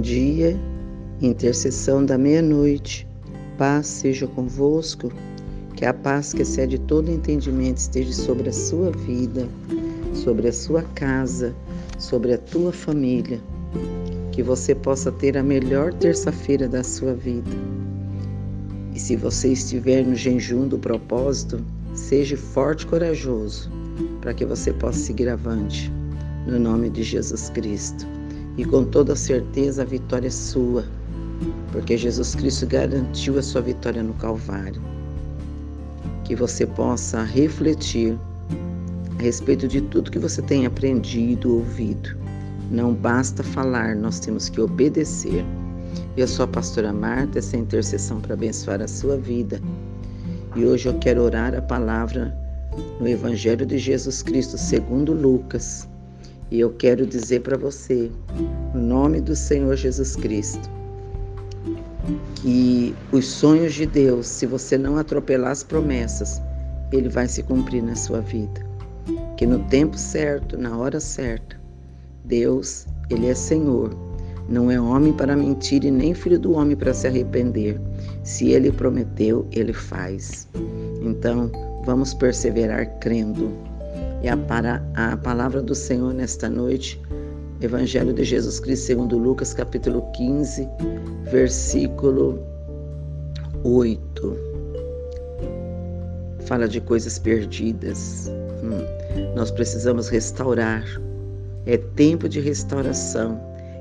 Dia, intercessão da meia-noite. Paz seja convosco, que a paz que excede todo entendimento esteja sobre a sua vida, sobre a sua casa, sobre a tua família. Que você possa ter a melhor terça-feira da sua vida. E se você estiver no jejum do propósito, seja forte e corajoso, para que você possa seguir avante, no nome de Jesus Cristo e com toda certeza a vitória é sua, porque Jesus Cristo garantiu a sua vitória no Calvário. Que você possa refletir a respeito de tudo que você tem aprendido, ouvido. Não basta falar, nós temos que obedecer. Eu sou a pastora Marta, essa é intercessão para abençoar a sua vida. E hoje eu quero orar a palavra no Evangelho de Jesus Cristo, segundo Lucas, e eu quero dizer para você, no nome do Senhor Jesus Cristo, que os sonhos de Deus, se você não atropelar as promessas, ele vai se cumprir na sua vida. Que no tempo certo, na hora certa, Deus, ele é Senhor. Não é homem para mentir e nem filho do homem para se arrepender. Se ele prometeu, ele faz. Então, vamos perseverar crendo e a, para, a palavra do Senhor nesta noite, Evangelho de Jesus Cristo segundo Lucas, capítulo 15, versículo 8. Fala de coisas perdidas. Hum. Nós precisamos restaurar. É tempo de restauração,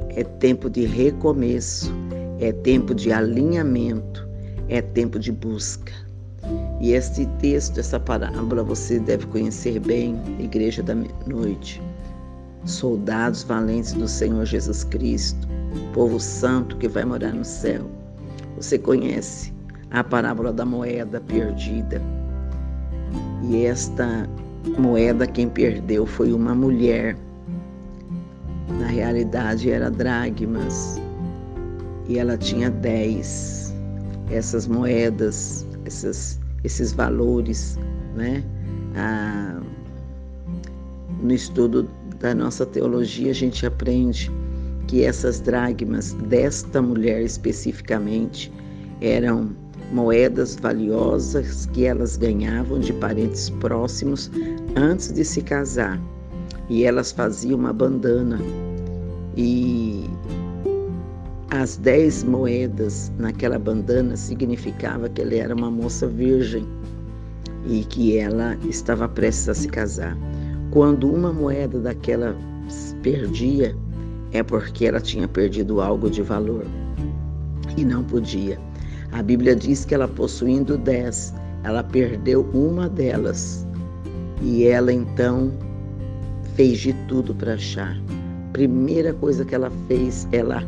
é tempo de recomeço, é tempo de alinhamento, é tempo de busca. E este texto, essa parábola, você deve conhecer bem, Igreja da Noite. Soldados valentes do Senhor Jesus Cristo, povo santo que vai morar no céu. Você conhece a parábola da moeda perdida. E esta moeda quem perdeu foi uma mulher. Na realidade era dragmas. E ela tinha dez. Essas moedas, essas esses valores, né? Ah, no estudo da nossa teologia, a gente aprende que essas dragmas desta mulher especificamente eram moedas valiosas que elas ganhavam de parentes próximos antes de se casar. E elas faziam uma bandana. E as dez moedas naquela bandana significava que ela era uma moça virgem e que ela estava prestes a se casar. Quando uma moeda daquela perdia, é porque ela tinha perdido algo de valor e não podia. A Bíblia diz que ela possuindo dez, ela perdeu uma delas e ela então fez de tudo para achar primeira coisa que ela fez, ela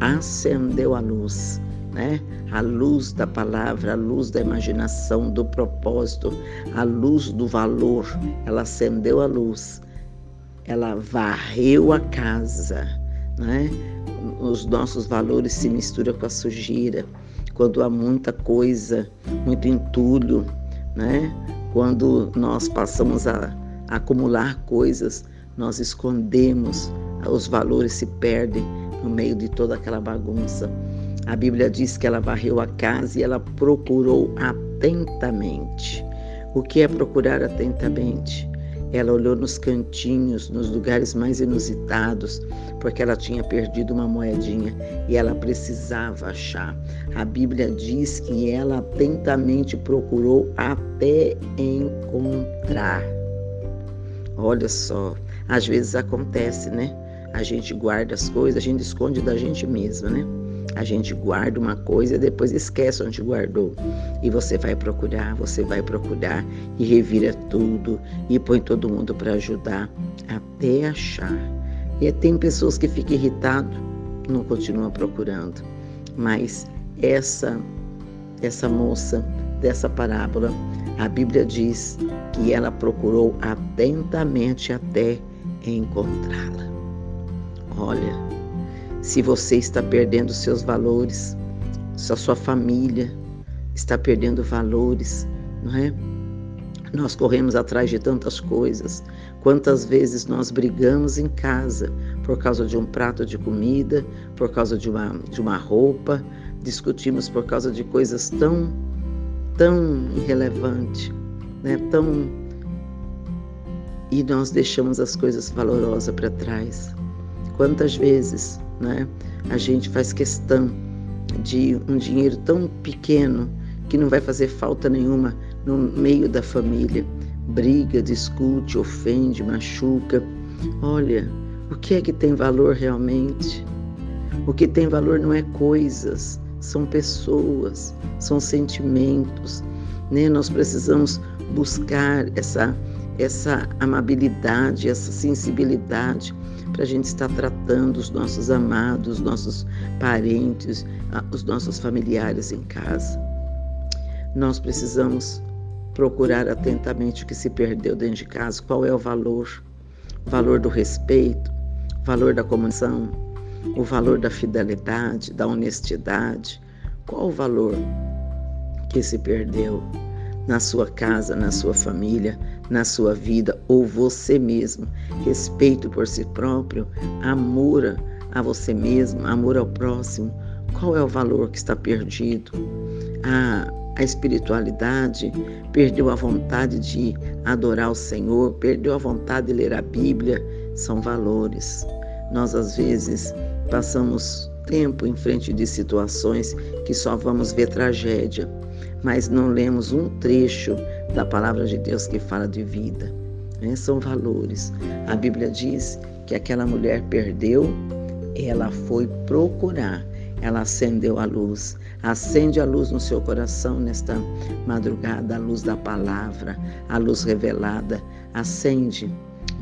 acendeu a luz, né? A luz da palavra, a luz da imaginação, do propósito, a luz do valor. Ela acendeu a luz. Ela varreu a casa, né? Os nossos valores se misturam com a sujeira. Quando há muita coisa, muito entulho, né? Quando nós passamos a, a acumular coisas, nós escondemos os valores se perdem no meio de toda aquela bagunça. A Bíblia diz que ela varreu a casa e ela procurou atentamente. O que é procurar atentamente? Ela olhou nos cantinhos, nos lugares mais inusitados, porque ela tinha perdido uma moedinha e ela precisava achar. A Bíblia diz que ela atentamente procurou até encontrar. Olha só, às vezes acontece, né? A gente guarda as coisas, a gente esconde da gente mesmo, né? A gente guarda uma coisa e depois esquece onde guardou. E você vai procurar, você vai procurar e revira tudo e põe todo mundo para ajudar até achar. E tem pessoas que ficam irritadas, não continuam procurando. Mas essa essa moça dessa parábola, a Bíblia diz que ela procurou atentamente até encontrá-la. Olha, se você está perdendo seus valores, se a sua família está perdendo valores, não é? Nós corremos atrás de tantas coisas. Quantas vezes nós brigamos em casa por causa de um prato de comida, por causa de uma, de uma roupa, discutimos por causa de coisas tão, tão irrelevantes, né? tão. E nós deixamos as coisas valorosas para trás. Quantas vezes né, a gente faz questão de um dinheiro tão pequeno que não vai fazer falta nenhuma no meio da família. Briga, discute, ofende, machuca. Olha, o que é que tem valor realmente? O que tem valor não é coisas, são pessoas, são sentimentos. Né? Nós precisamos buscar essa, essa amabilidade, essa sensibilidade para a gente estar tratando os nossos amados, os nossos parentes, os nossos familiares em casa. Nós precisamos procurar atentamente o que se perdeu dentro de casa, qual é o valor, o valor do respeito, o valor da comunicação, o valor da fidelidade, da honestidade, qual o valor que se perdeu na sua casa, na sua família, na sua vida ou você mesmo. Respeito por si próprio, amor a você mesmo, amor ao próximo. Qual é o valor que está perdido? A, a espiritualidade perdeu a vontade de adorar o Senhor, perdeu a vontade de ler a Bíblia. São valores. Nós, às vezes, passamos tempo em frente de situações que só vamos ver tragédia, mas não lemos um trecho da palavra de Deus que fala de vida. Né? São valores. A Bíblia diz que aquela mulher perdeu, ela foi procurar, ela acendeu a luz. Acende a luz no seu coração nesta madrugada, a luz da palavra, a luz revelada. Acende,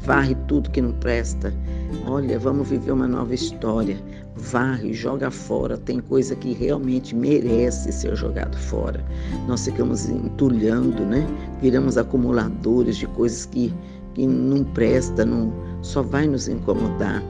varre tudo que não presta. Olha, vamos viver uma nova história varre, joga fora. Tem coisa que realmente merece ser jogado fora. Nós ficamos entulhando, né? Viramos acumuladores de coisas que, que não presta, não, só vai nos incomodar.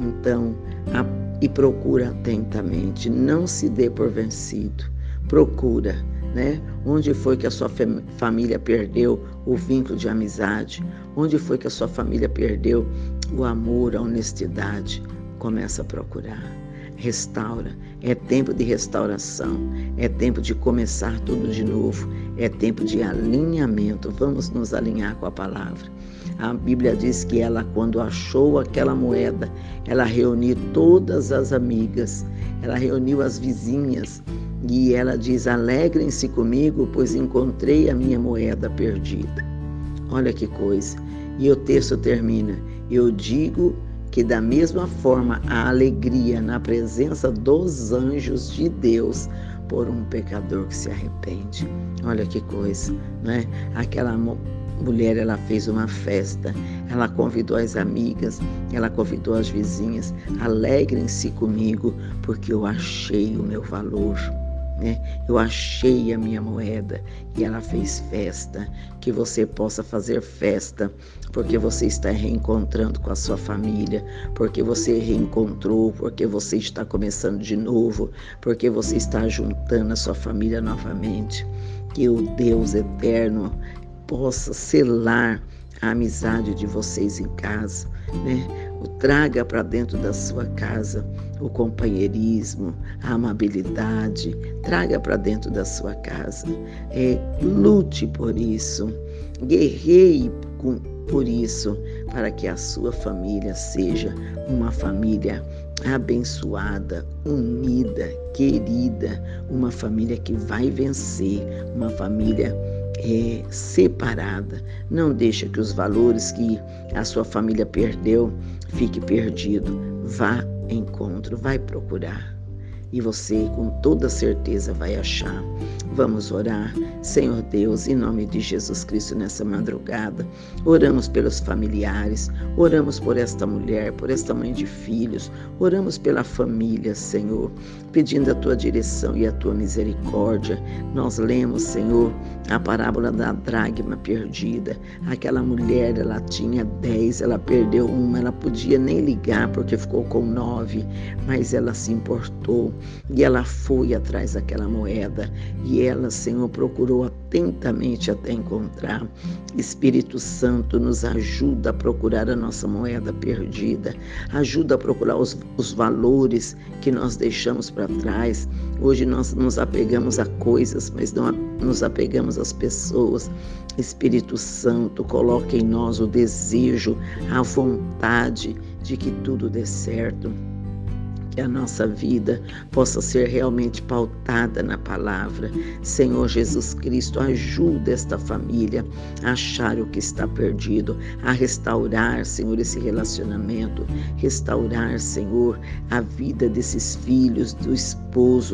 Então, a, e procura atentamente, não se dê por vencido. Procura, né? Onde foi que a sua família perdeu o vínculo de amizade? Onde foi que a sua família perdeu o amor, a honestidade? Começa a procurar. Restaura. É tempo de restauração. É tempo de começar tudo de novo. É tempo de alinhamento. Vamos nos alinhar com a palavra. A Bíblia diz que ela, quando achou aquela moeda, ela reuniu todas as amigas, ela reuniu as vizinhas e ela diz: Alegrem-se comigo, pois encontrei a minha moeda perdida. Olha que coisa. E o texto termina: Eu digo que da mesma forma a alegria na presença dos anjos de Deus por um pecador que se arrepende. Olha que coisa, né? Aquela mulher, ela fez uma festa, ela convidou as amigas, ela convidou as vizinhas, alegrem-se comigo, porque eu achei o meu valor. Né? Eu achei a minha moeda e ela fez festa. Que você possa fazer festa, porque você está reencontrando com a sua família, porque você reencontrou, porque você está começando de novo, porque você está juntando a sua família novamente. Que o Deus eterno possa selar a amizade de vocês em casa, né? O traga para dentro da sua casa o companheirismo, a amabilidade, traga para dentro da sua casa. É, lute por isso, guerreie com, por isso, para que a sua família seja uma família abençoada, unida, querida, uma família que vai vencer, uma família é, separada. Não deixa que os valores que a sua família perdeu fique perdido. Vá encontro, vai procurar e você com toda certeza vai achar. Vamos orar, Senhor Deus, em nome de Jesus Cristo nessa madrugada. Oramos pelos familiares, oramos por esta mulher, por esta mãe de filhos, oramos pela família, Senhor, pedindo a tua direção e a tua misericórdia. Nós lemos, Senhor, a parábola da dragma perdida. Aquela mulher, ela tinha dez, ela perdeu uma, ela podia nem ligar porque ficou com nove, mas ela se importou e ela foi atrás daquela moeda e ela, Senhor, procurou atentamente até encontrar. Espírito Santo nos ajuda a procurar a nossa moeda perdida, ajuda a procurar os, os valores que nós deixamos para trás. Hoje nós nos apegamos a coisas, mas não nos apegamos às pessoas. Espírito Santo, coloque em nós o desejo, a vontade de que tudo dê certo que a nossa vida possa ser realmente pautada na palavra. Senhor Jesus Cristo, ajuda esta família a achar o que está perdido, a restaurar, Senhor, esse relacionamento, restaurar, Senhor, a vida desses filhos, do esposo,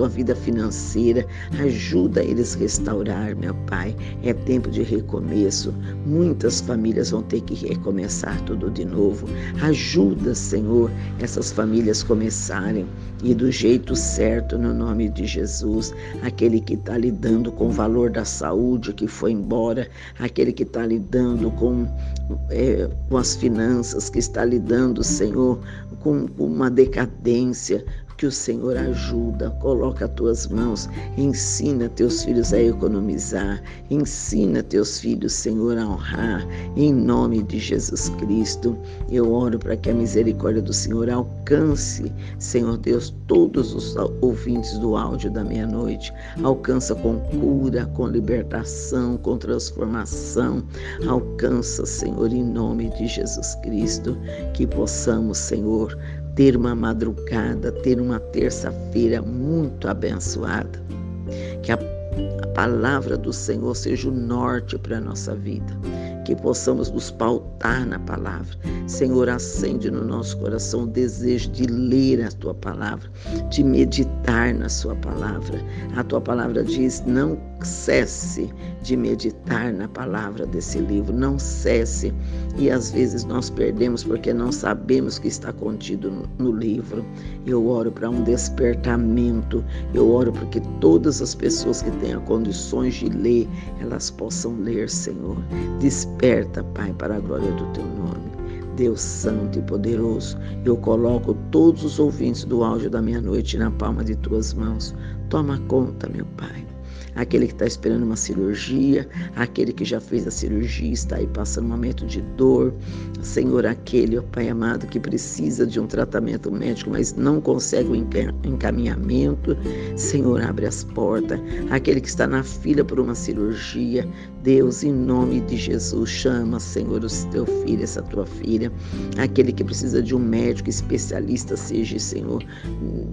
a vida financeira. Ajuda eles a restaurar, meu Pai. É tempo de recomeço. Muitas famílias vão ter que recomeçar tudo de novo. Ajuda, Senhor, essas famílias começarem e do jeito certo, no nome de Jesus. Aquele que está lidando com o valor da saúde que foi embora, aquele que está lidando com, é, com as finanças, que está lidando, Senhor, com, com uma decadência, que o Senhor ajuda, coloca as tuas mãos, ensina teus filhos a economizar, ensina teus filhos, Senhor, a honrar, em nome de Jesus Cristo. Eu oro para que a misericórdia do Senhor alcance, Senhor Deus, todos os ouvintes do áudio da meia-noite, alcança com cura, com libertação, com transformação, alcança, Senhor, em nome de Jesus Cristo, que possamos, Senhor, ter uma madrugada, ter uma terça-feira muito abençoada. Que a, a, palavra do Senhor seja o norte para a nossa vida. Que possamos nos pautar na palavra. Senhor, acende no nosso coração o desejo de ler a tua palavra, de meditar na sua palavra. A tua palavra diz: não cesse de meditar na palavra desse livro, não cesse. E às vezes nós perdemos porque não sabemos o que está contido no, livro. Eu oro para um despertamento, eu oro para que todas as pessoas que tenham condições de ler, elas possam ler, Senhor. Desperta, Pai, para a glória do teu nome. Deus Santo e Poderoso, eu coloco todos os ouvintes do áudio da meia-noite na palma de tuas mãos. Toma conta, meu Pai aquele que está esperando uma cirurgia, aquele que já fez a cirurgia está aí passando um momento de dor. Senhor, aquele, ó Pai amado, que precisa de um tratamento médico, mas não consegue o encaminhamento. Senhor, abre as portas. Aquele que está na fila por uma cirurgia, Deus, em nome de Jesus, chama, Senhor, o teu filho, essa tua filha, aquele que precisa de um médico especialista, seja, Senhor,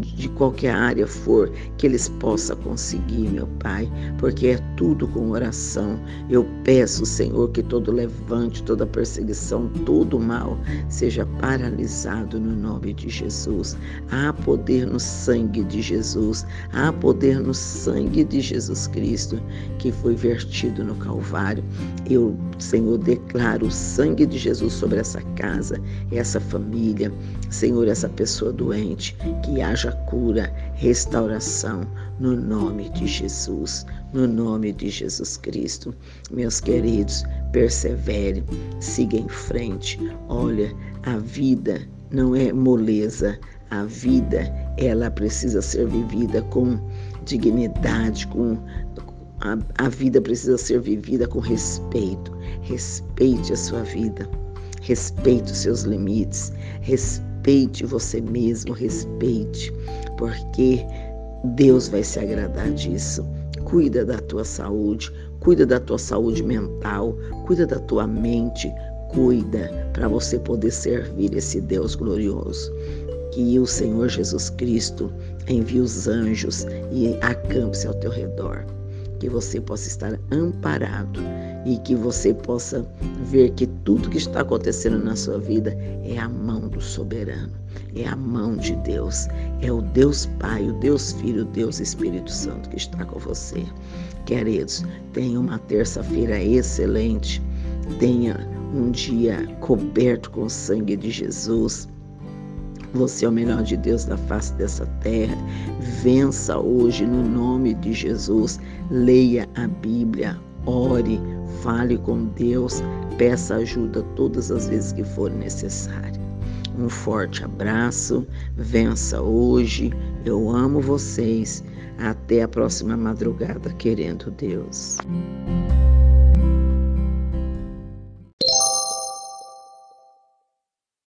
de qualquer área for, que eles possam conseguir, meu Pai, porque é tudo com oração. Eu peço, Senhor, que todo levante, toda perseguição, todo mal seja paralisado no nome de Jesus. Há poder no sangue de Jesus, há poder no sangue de Jesus Cristo que foi vertido no Calvário. Eu, Senhor, declaro o sangue de Jesus sobre essa casa, essa família, Senhor, essa pessoa doente, que haja cura, restauração, no nome de Jesus, no nome de Jesus Cristo. Meus queridos, persevere, siga em frente. Olha, a vida não é moleza, a vida ela precisa ser vivida com dignidade, com a, a vida precisa ser vivida com respeito. Respeite a sua vida. Respeite os seus limites. Respeite você mesmo. Respeite. Porque Deus vai se agradar disso. Cuida da tua saúde. Cuida da tua saúde mental. Cuida da tua mente. Cuida para você poder servir esse Deus glorioso que o Senhor Jesus Cristo envie os anjos e acampe-se ao teu redor que você possa estar amparado e que você possa ver que tudo que está acontecendo na sua vida é a mão do soberano, é a mão de Deus, é o Deus Pai, o Deus Filho, o Deus Espírito Santo que está com você. Queridos, tenha uma terça-feira excelente, tenha um dia coberto com o sangue de Jesus você é o melhor de Deus da face dessa terra. Vença hoje no nome de Jesus. Leia a Bíblia, ore, fale com Deus, peça ajuda todas as vezes que for necessário. Um forte abraço, vença hoje. Eu amo vocês. Até a próxima madrugada, querendo Deus.